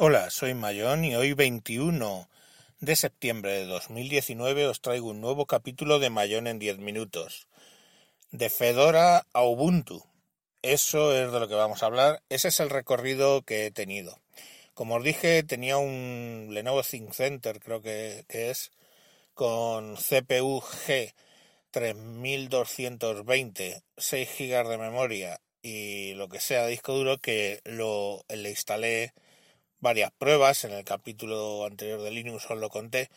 Hola, soy Mayón y hoy 21 de septiembre de 2019 os traigo un nuevo capítulo de Mayón en 10 minutos. De Fedora a Ubuntu. Eso es de lo que vamos a hablar. Ese es el recorrido que he tenido. Como os dije, tenía un Lenovo ThinkCenter, creo que, que es, con CPU G 3220, 6 GB de memoria y lo que sea disco duro que lo le instalé varias pruebas, en el capítulo anterior de Linux os lo conté,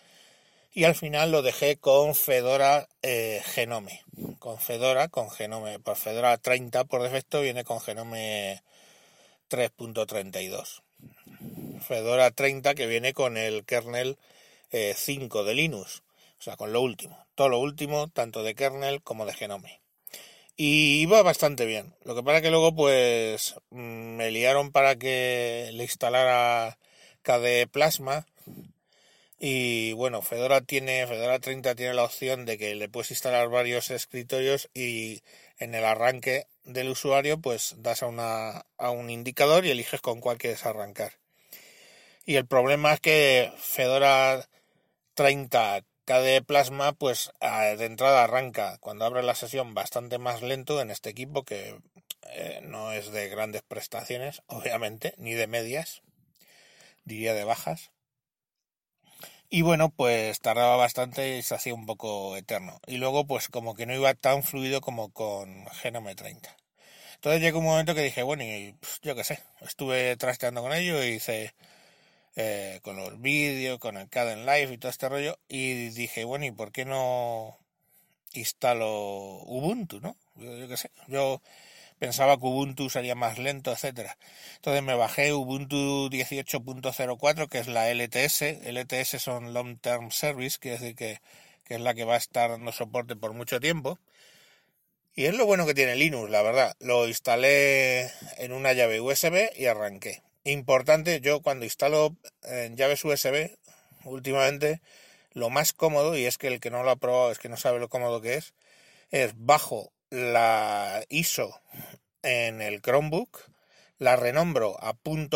y al final lo dejé con Fedora eh, Genome, con Fedora, con Genome, por Fedora 30 por defecto viene con Genome 3.32. Fedora 30 que viene con el kernel 5 eh, de Linux, o sea, con lo último, todo lo último, tanto de kernel como de Genome. Y iba bastante bien. Lo que pasa que luego pues mm, me liaron para que le instalara KDE Plasma. Y bueno, Fedora tiene, Fedora 30 tiene la opción de que le puedes instalar varios escritorios y en el arranque del usuario pues das a, una, a un indicador y eliges con cuál quieres arrancar. Y el problema es que Fedora 30 KDE Plasma, pues de entrada arranca cuando abre la sesión bastante más lento en este equipo que eh, no es de grandes prestaciones, obviamente, ni de medias, diría de bajas. Y bueno, pues tardaba bastante y se hacía un poco eterno. Y luego, pues como que no iba tan fluido como con Genome 30. Entonces llegó un momento que dije, bueno, y yo qué sé, estuve trasteando con ello y hice eh, con los vídeos, con el Caden Live y todo este rollo. Y dije, bueno, ¿y por qué no instalo Ubuntu, no? Yo, qué sé, yo pensaba que Ubuntu sería más lento, etcétera. Entonces me bajé Ubuntu 18.04, que es la LTS. LTS son Long Term Service, quiere decir que, que es la que va a estar dando soporte por mucho tiempo. Y es lo bueno que tiene Linux, la verdad. Lo instalé en una llave USB y arranqué. Importante, yo cuando instalo en llaves USB, últimamente, lo más cómodo, y es que el que no lo ha probado es que no sabe lo cómodo que es, es bajo la ISO en el Chromebook, la renombro a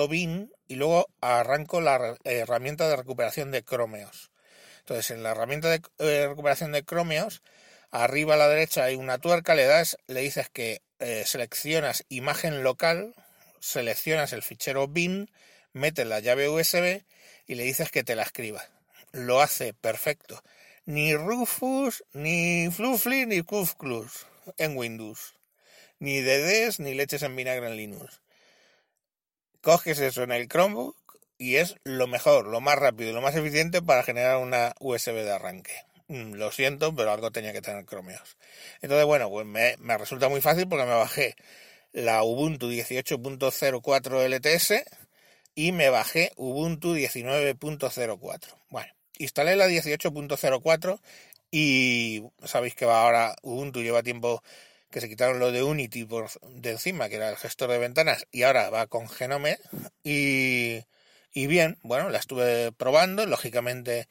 .bin y luego arranco la herramienta de recuperación de Chromeos. Entonces, en la herramienta de eh, recuperación de Chromeos, arriba a la derecha hay una tuerca, le das, le dices que eh, seleccionas imagen local, seleccionas el fichero bin, metes la llave USB y le dices que te la escriba. Lo hace perfecto. Ni Rufus, ni Fluffy, ni Kufklus en Windows. Ni DDs, ni leches en vinagre en Linux. Coges eso en el Chromebook y es lo mejor, lo más rápido y lo más eficiente para generar una USB de arranque. Mm, lo siento, pero algo tenía que tener Chromeos. Entonces, bueno, pues me resulta muy fácil porque me bajé la Ubuntu 18.04 LTS y me bajé Ubuntu 19.04. Bueno, instalé la 18.04 y sabéis que va ahora Ubuntu lleva tiempo que se quitaron lo de Unity por de encima, que era el gestor de ventanas, y ahora va con Genome y, y bien, bueno, la estuve probando, lógicamente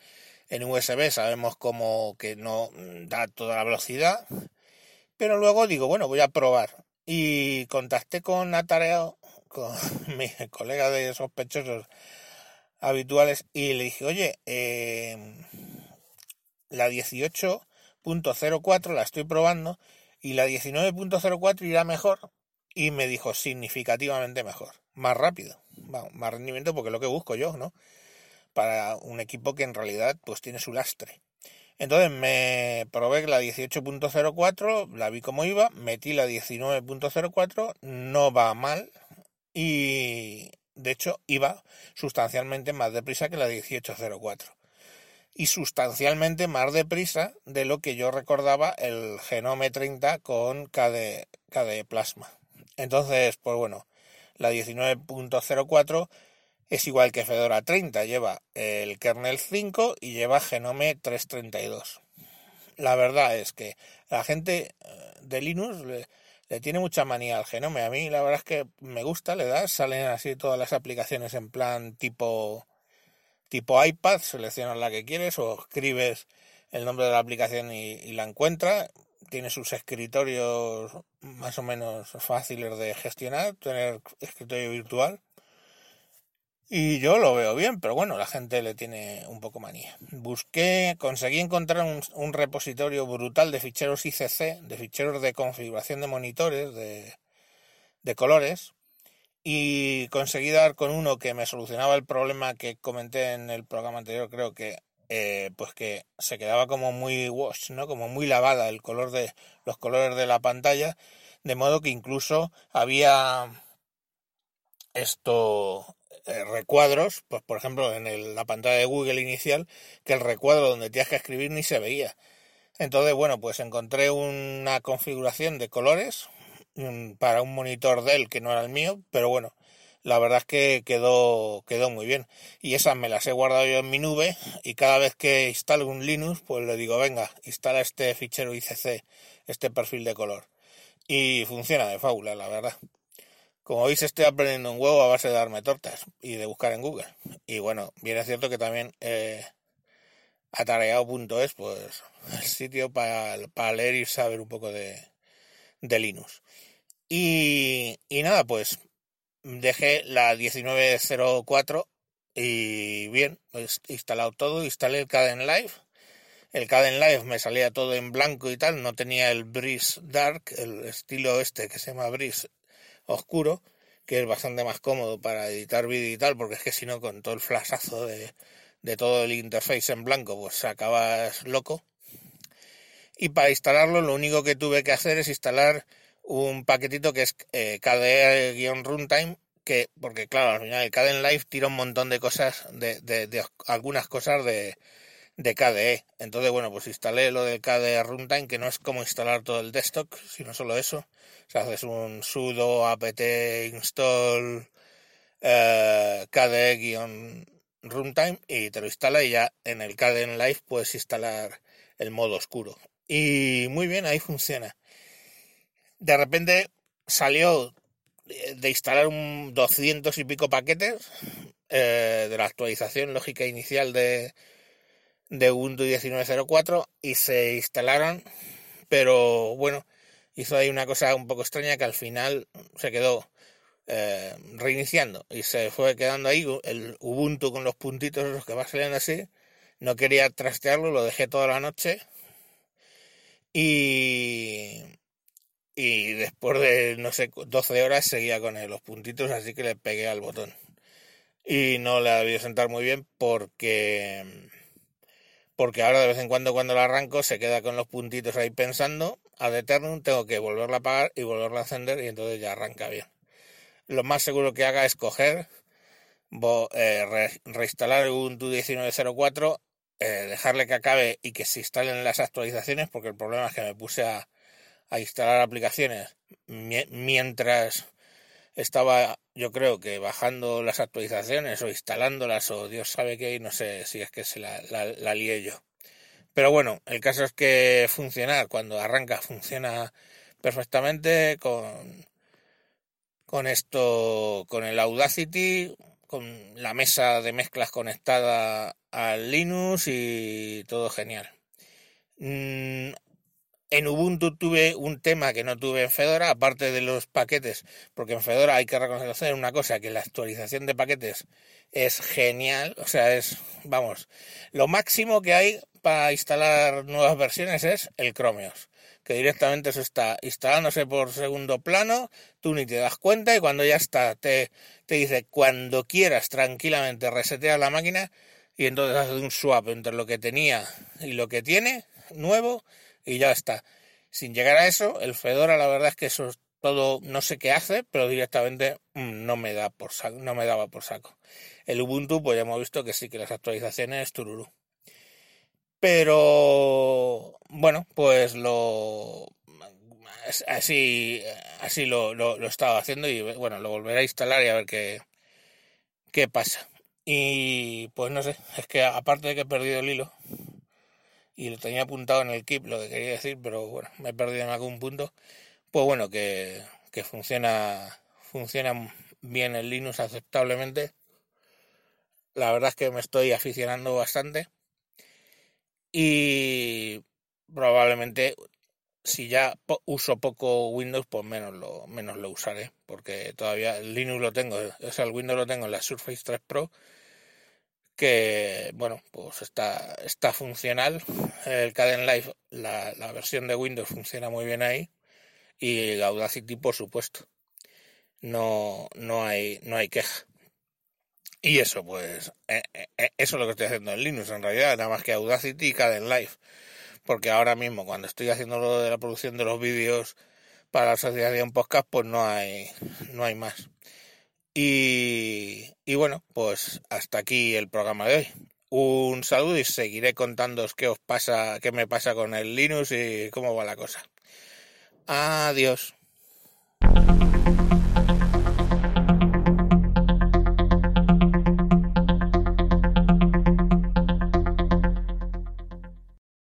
en USB sabemos como que no da toda la velocidad, pero luego digo, bueno, voy a probar y contacté con Atareo, con mi colega de sospechosos habituales, y le dije, oye, eh, la 18.04 la estoy probando y la 19.04 irá mejor. Y me dijo significativamente mejor, más rápido, más rendimiento porque es lo que busco yo, ¿no? Para un equipo que en realidad pues tiene su lastre. Entonces me probé la 18.04, la vi como iba, metí la 19.04, no va mal y de hecho iba sustancialmente más deprisa que la 18.04 y sustancialmente más deprisa de lo que yo recordaba el Genome 30 con KDE, KDE Plasma. Entonces, pues bueno, la 19.04 es igual que Fedora 30, lleva el kernel 5 y lleva Genome 332. La verdad es que la gente eh, de Linux le, tiene mucha manía al Genome. A mí la verdad es que me gusta, le das, salen así todas las aplicaciones en plan tipo tipo iPad, seleccionas la que quieres o escribes el nombre de la aplicación y, y la encuentra. Tiene sus escritorios más o menos fáciles de gestionar, tener escritorio virtual Y yo lo veo bien, pero bueno, la gente le tiene un poco manía. Busqué, conseguí encontrar un, repositorio brutal de ficheros ICC, de ficheros de configuración de monitores, de, de colores, y conseguí dar con uno que me solucionaba el problema que comenté en el programa anterior, creo que eh, pues que se quedaba como muy wash, ¿no? Como muy lavada el color de los colores de la pantalla, de modo que incluso había esto eh, recuadros, pues por ejemplo en la pantalla de Google inicial, que el recuadro donde tenías que escribir ni se veía. Entonces, bueno, pues encontré una configuración de colores para un monitor Dell que no era el mío, pero bueno, la verdad es que quedó, quedó muy bien. Y esas me las he guardado yo en mi nube y cada vez que instalo un Linux, pues le digo, venga, instala este fichero ICC, este perfil de color. Y funciona de fábula, la verdad. Como veis, estoy aprendiendo un huevo a base de darme tortas y de buscar en Google. Y bueno, bien es cierto que también eh, atareado.es, pues el sitio para, leer y saber un poco de, de Linux. Y, y nada, pues dejé la 1904 y bien, pues instalado todo, instalé el Caden Live. El Caden Live me salía todo en blanco y tal, no tenía el Breeze Dark, el estilo este que se llama Breeze oscuro, que es bastante más cómodo para editar vídeo y tal, porque es que si no con todo el flashazo de, de todo el interface en blanco, pues acabas loco. Y para instalarlo lo único que tuve que hacer es instalar un paquetito que es eh, KDE-runtime, que, porque claro, al final el KDE Live tira un montón de cosas, de, de, algunas cosas de, de KDE. Entonces, bueno, pues instalé lo del KDE Runtime, que no es como instalar todo el desktop, sino solo eso. O sea, haces un sudo apt install eh, KDE-runtime y te lo instala y ya en el KDE Live puedes instalar el modo oscuro. Y muy bien, ahí funciona de repente salió de instalar un 200 y pico paquetes eh, de la actualización lógica inicial de, de Ubuntu 19.04 y se instalaron, pero bueno, hizo ahí una cosa un poco extraña que al final se quedó eh, reiniciando y se fue quedando ahí el Ubuntu con los puntitos los que va saliendo así. No quería trastearlo, lo dejé toda la noche y y después de, no sé, 12 horas seguía con los puntitos, así que le pegué al botón. Y no le ha debido sentar muy bien porque, porque ahora de vez en cuando cuando la arranco se queda con los puntitos ahí pensando, ad eternum tengo que volverla a apagar y volverla a encender y entonces ya arranca bien. Lo más seguro que haga es coger, eh, reinstalar Ubuntu 19.04, eh, dejarle que acabe y que se instalen las actualizaciones porque el problema es que me puse a a instalar aplicaciones mientras estaba yo creo que bajando las actualizaciones o instalándolas o Dios sabe qué, no sé si es que se la, la, lié yo. Pero bueno, el caso es que funcionar, cuando arranca funciona perfectamente con, con esto, con el Audacity, con la mesa de mezclas conectada al Linux y todo genial. Mm, en Ubuntu tuve un tema que no tuve en Fedora, aparte de los paquetes, porque en Fedora hay que reconocer una cosa, que la actualización de paquetes es genial, o sea, es, vamos, lo máximo que hay para instalar nuevas versiones es el Chromeos, que directamente eso está instalándose por segundo plano, tú ni te das cuenta y cuando ya está, te, te dice, cuando quieras tranquilamente resetear la máquina y entonces haces un swap entre lo que tenía y lo que tiene nuevo y ya está. Sin llegar a eso, el Fedora la verdad es que eso es todo, no sé qué hace, pero directamente mm, no me da por saco, no me daba por saco. El Ubuntu, pues ya hemos visto que sí, que las actualizaciones tururú. Pero bueno, pues lo así, así lo, lo, estaba haciendo y bueno, lo volveré a instalar y a ver qué, qué pasa. Y pues no sé, es que aparte de que he perdido el hilo, y lo tenía apuntado en el keep lo que quería decir, pero bueno, me he perdido en algún punto. Pues bueno, que, que funciona, funciona bien el Linux aceptablemente. La verdad es que me estoy aficionando bastante. Y probablemente si ya uso poco Windows, pues menos lo, menos lo usaré, porque todavía el Linux lo tengo, o sea, el Windows lo tengo en la Surface 3 Pro, que, bueno, pues está, está funcional. El Caden Live, la, la versión de Windows funciona muy bien ahí, y Audacity, por supuesto. No, no hay, no hay queja. Y eso, pues, eh, eh, eso es lo que estoy haciendo en Linux, en realidad, nada más que Audacity y Caden Live. Porque ahora mismo, cuando estoy haciendo lo de la producción de los vídeos para la asociación podcast, pues no hay, no hay más. Y, bueno, pues hasta aquí el programa de hoy. Un saludo y seguiré contándoos qué os pasa, qué me pasa con el Linux y cómo va la cosa. Adiós.